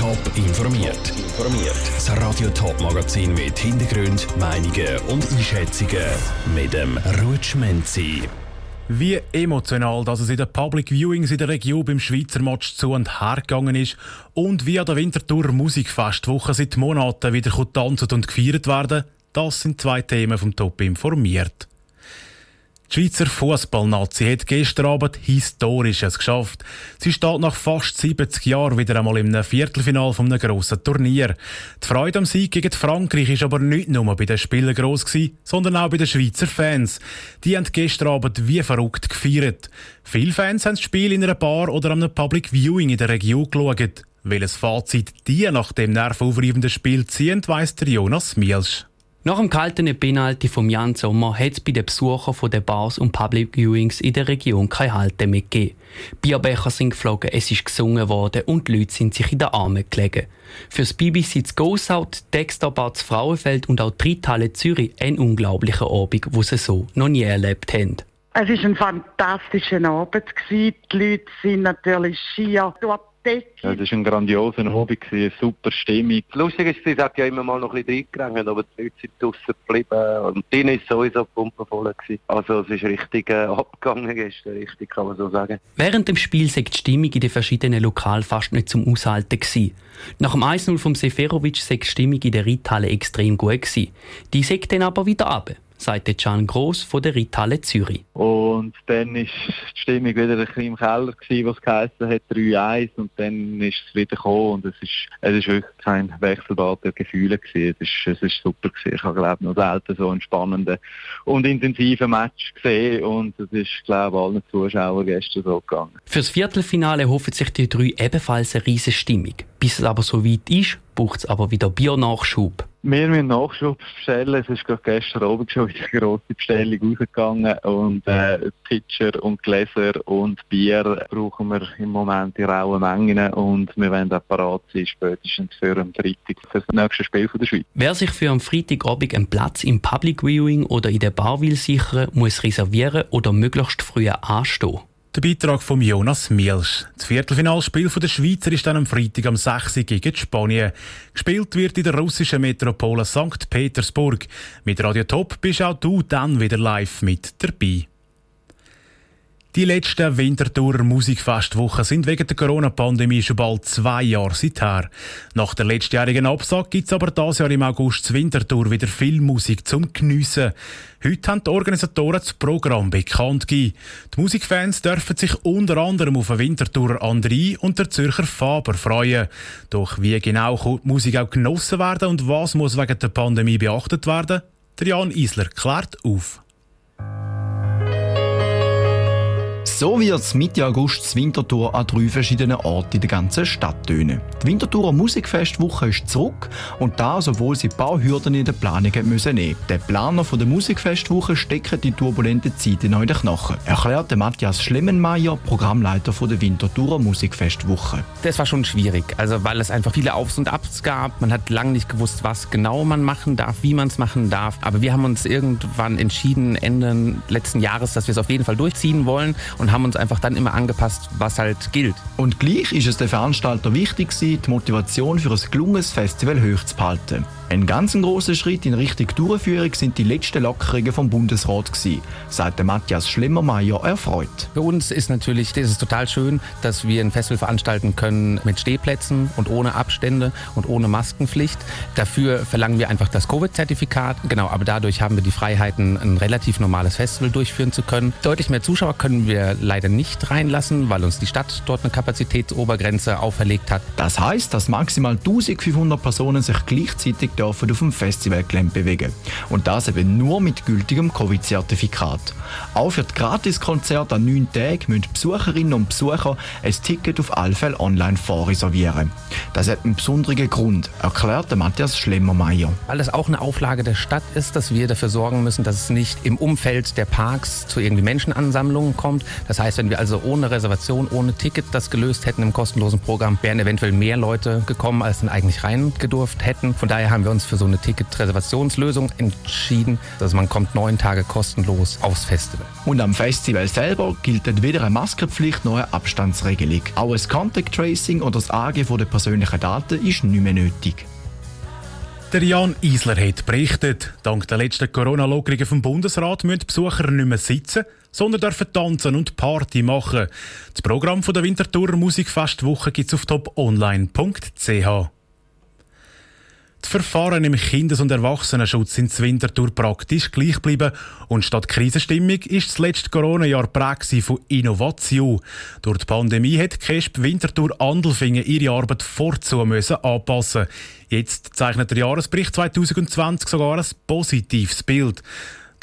Top informiert. Informiert. Das Radio Top Magazin mit Hintergrund, Meinungen und Einschätzungen mit dem Rutschmenzi. Wie emotional dass es in den Public Viewings in der Region beim Schweizer Match zu und her gegangen ist und wie an der Winterthur Musikfestwoche seit Monaten wieder getanzt und gefeiert werden, das sind zwei Themen vom Top informiert. Die Schweizer Fußballnazi hat gestern Abend Historisches geschafft. Sie steht nach fast 70 Jahren wieder einmal im Viertelfinal von einem grossen Turnier. Die Freude am Sieg gegen Frankreich ist aber nicht nur bei den Spielern gross gewesen, sondern auch bei den Schweizer Fans. Die haben gestern Abend wie verrückt gefeiert. Viele Fans haben das Spiel in einer Bar oder einem Public Viewing in der Region geschaut. Welches Fazit die nach dem nervaufreibenden Spiel ziehen, weiss der Jonas Mielsch. Nach dem kalten Penalty vom Jan Sommer hat es bei den Besuchern von den Bars und Public Viewings in der Region keine Halte mehr gegeben. Bierbecher sind geflogen, es ist gesungen worden und die Leute sind sich in den Armen gelegen. Für das BBC zu Gosout, Dexter Bad Frauenfeld und auch die Zürich ein unglaublicher Abend, wo sie so noch nie erlebt haben. Es war ein fantastischer Abend. Die Leute sind natürlich schier. Ja, es war ein grandioser Hobby, eine super Stimmung. Lustig ist, es hat ja immer mal noch ein bisschen reingerannt, aber die Leute sind draußen geblieben und die war sowieso pumpenvoll. Also es ist richtig äh, abgegangen gestern, richtig kann man so sagen. Während dem Spiel sei die Stimmung in den verschiedenen Lokalen fast nicht zum Aushalten gewesen. Nach dem 1-0 vom Seferovic sei die Stimmung in der Ritthalle extrem gut gewesen. Die sei dann aber wieder runter sagte Can Gross von der Ritthalle Zürich. Und dann war die Stimmung wieder ein bisschen im Keller, gewesen, was geheißen hat, 3-1 und dann ist es wieder gekommen und es ist, es ist wirklich kein Wechselbad der Gefühle gewesen. Es ist, es ist super gewesen. Ich habe, glaube noch selten so einen spannenden und intensiven Match gesehen und es ist, glaube ich, allen Zuschauern gestern so gegangen. Fürs Viertelfinale hoffen sich die drei ebenfalls eine riesige Stimmung. Bis es aber so weit ist, braucht es aber wieder Biernachschub. Wir müssen Nachschub bestellen. Es ist gerade gestern Abend schon wieder eine grosse Bestellung rausgegangen. Und äh, Pitcher und Gläser und Bier brauchen wir im Moment in rauen Mengen. Und wir werden auch parat sein, spätestens für am Freitag, für das nächste Spiel von der Schweiz. Wer sich für am Freitagabend einen Platz im Public Viewing oder in der Bar will sichern, muss reservieren oder möglichst früher anstehen. Der Beitrag von Jonas Mielsch. Das Viertelfinalspiel der Schweizer ist dann am Freitag am 6. gegen Spanien. Gespielt wird in der russischen Metropole St. Petersburg. Mit Radio Top bist auch du dann wieder live mit dabei. Die letzten Winterthurer Musikfestwochen sind wegen der Corona-Pandemie schon bald zwei Jahre seither. Nach der letztjährigen Absage gibt es aber dieses Jahr im August zu Winterthur wieder viel Musik zum Geniessen. Heute haben die Organisatoren das Programm bekannt gegeben. Die Musikfans dürfen sich unter anderem auf den Winterthurer André und der Zürcher Faber freuen. Doch wie genau kann die Musik auch genossen werden und was muss wegen der Pandemie beachtet werden? Der Jan Isler klärt auf. So wird es Mitte August das Winterthur an drei verschiedenen Orten in der ganzen Stadt tönen. Die Winterthurer Musikfestwoche ist zurück und das, obwohl sie ein paar Hürden in der Planung müssen nehmen. Der Planer der Musikfestwoche steckt die turbulenten Zeiten noch in den Knochen, erklärte Matthias Schlemmenmeier, Programmleiter der Winterthurer Musikfestwoche. Das war schon schwierig, also weil es einfach viele Aufs und Abs gab. Man hat lange nicht gewusst, was genau man machen darf, wie man es machen darf. Aber wir haben uns irgendwann entschieden, Ende letzten Jahres, dass wir es auf jeden Fall durchziehen wollen und haben uns einfach dann immer angepasst, was halt gilt. Und gleich ist es der Veranstalter wichtig, die Motivation für ein gelungenes Festival hochzuhalten. Ein ganz großer Schritt in Richtung Durchführung sind die letzten Lockerungen vom Bundesrat gewesen, sagte Matthias Schlemmermeier erfreut. Für uns ist natürlich, das ist total schön, dass wir ein Festival veranstalten können mit Stehplätzen und ohne Abstände und ohne Maskenpflicht. Dafür verlangen wir einfach das Covid-Zertifikat. Genau, aber dadurch haben wir die Freiheiten, ein relativ normales Festival durchführen zu können. Deutlich mehr Zuschauer können wir leider nicht reinlassen, weil uns die Stadt dort eine Kapazitätsobergrenze auferlegt hat. Das heißt, dass maximal 1500 Personen sich gleichzeitig dürfen auf dem Festivalgelände bewegen. Und das eben nur mit gültigem Covid-Zertifikat. Auch für die Gratiskonzerte an neun Tagen müssen Besucherinnen und Besucher ein Ticket auf alle Fälle online vorreservieren. Das hat einen besonderen Grund, erklärte Matthias Schlemmermeier. Weil es auch eine Auflage der Stadt ist, dass wir dafür sorgen müssen, dass es nicht im Umfeld der Parks zu irgendwie Menschenansammlungen kommt. Das heißt, wenn wir also ohne Reservation, ohne Ticket das gelöst hätten im kostenlosen Programm, wären eventuell mehr Leute gekommen, als dann eigentlich reingedurft hätten. Von daher haben wir uns für so eine Ticket-Reservationslösung entschieden. Also man kommt neun Tage kostenlos aufs Festival. Und am Festival selber gilt weder eine Maskenpflicht noch eine Abstandsregelung. Auch ein Contact Tracing oder das Angeben der persönlichen Daten ist nicht mehr nötig. Der Jan Isler hat berichtet, dank der letzten Corona-Lockerungen vom Bundesrat müssen die Besucher nicht mehr sitzen, sondern dürfen tanzen und Party machen. Das Programm der Winterthur Musikfestwoche gibt es auf toponline.ch. Die Verfahren im Kindes- und Erwachsenenschutz sind in Winterthur praktisch gleich geblieben und statt Krisenstimmung ist das letzte Corona-Jahr prägt von Innovation. Durch die Pandemie hat KESP Winterthur Andelfingen ihre Arbeit vorzu müssen anpassen. Jetzt zeichnet der Jahresbericht 2020 sogar ein positives Bild.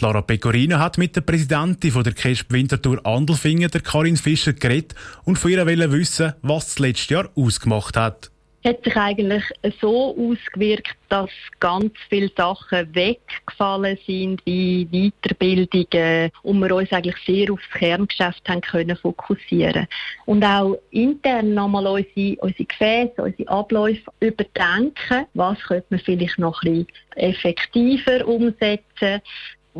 Lara Pecorino hat mit der Präsidentin von der KESP Winterthur Andelfingen, der Karin Fischer, geredet und von ihr wissen, was das letzte Jahr ausgemacht hat hat sich eigentlich so ausgewirkt, dass ganz viele Sachen weggefallen sind, wie Weiterbildungen, und wir uns eigentlich sehr auf das Kerngeschäft haben können fokussieren Und auch intern nochmal unsere, unsere Gefäße, unsere Abläufe überdenken. Was könnte man vielleicht noch ein bisschen effektiver umsetzen?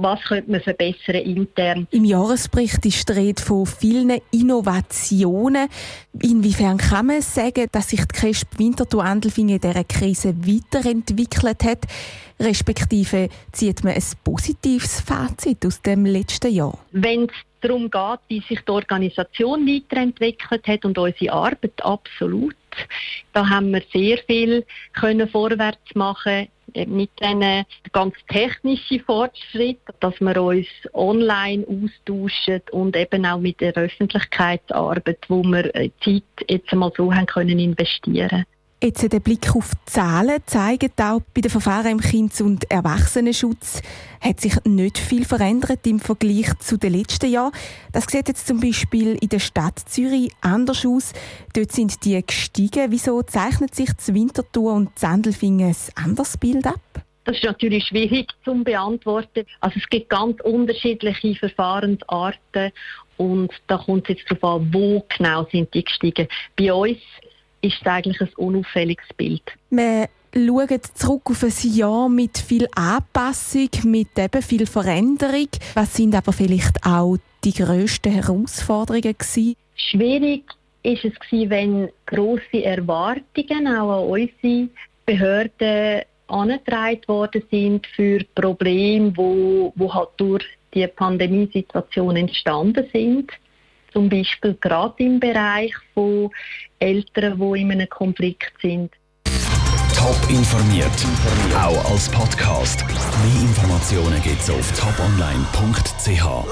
Was könnte man verbessern intern. Im Jahresbericht ist die Rede von vielen Innovationen. Inwiefern kann man sagen, dass sich die KESP Winterthur Andelfingen in dieser Krise weiterentwickelt hat? Respektive zieht man ein positives Fazit aus dem letzten Jahr? Wenn es darum geht, wie sich die Organisation weiterentwickelt hat und unsere Arbeit absolut. Da haben wir sehr viel können vorwärts machen mit diesen ganz technischen Fortschritt, dass wir uns online austauschen und eben auch mit der Öffentlichkeitsarbeit, wo wir Zeit jetzt einmal so haben können investieren Jetzt der Blick auf die Zahlen zeigt auch, bei den Verfahren im Kindes- und Erwachsenenschutz hat sich nicht viel verändert im Vergleich zu den letzten Jahren. Das sieht jetzt zum Beispiel in der Stadt Zürich anders aus. Dort sind die gestiegen. Wieso zeichnet sich das Winterthur und Sandelfingen ein anderes Bild ab? Das ist natürlich schwierig zu beantworten. Also es gibt ganz unterschiedliche Verfahrensarten und da kommt es jetzt darauf an, wo genau sind die gestiegen. Bei uns ist es eigentlich ein unauffälliges Bild. Wir schauen zurück auf ein Jahr mit viel Anpassung, mit eben viel Veränderung. Was sind aber vielleicht auch die grössten Herausforderungen gewesen? Schwierig ist es gewesen, wenn große Erwartungen auch an unsere Behörden angetragen worden sind für Probleme, wo, wo halt durch die Pandemiesituation entstanden sind zum Beispiel gerade im Bereich von Eltern, die in einem Konflikt sind. Top informiert, auch als Podcast. Mehr Informationen gibt es auf toponline.ch.